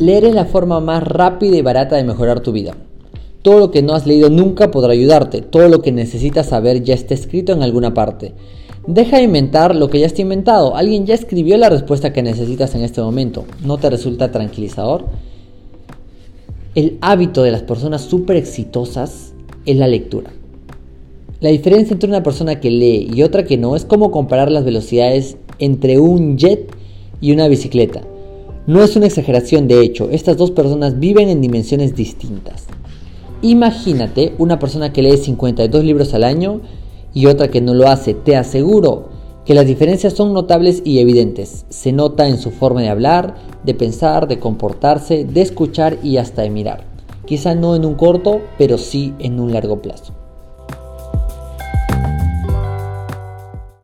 Leer es la forma más rápida y barata de mejorar tu vida. Todo lo que no has leído nunca podrá ayudarte. Todo lo que necesitas saber ya está escrito en alguna parte. Deja de inventar lo que ya está inventado. Alguien ya escribió la respuesta que necesitas en este momento. ¿No te resulta tranquilizador? El hábito de las personas súper exitosas es la lectura. La diferencia entre una persona que lee y otra que no es como comparar las velocidades entre un jet y una bicicleta. No es una exageración, de hecho, estas dos personas viven en dimensiones distintas. Imagínate una persona que lee 52 libros al año y otra que no lo hace. Te aseguro que las diferencias son notables y evidentes. Se nota en su forma de hablar, de pensar, de comportarse, de escuchar y hasta de mirar. Quizá no en un corto, pero sí en un largo plazo.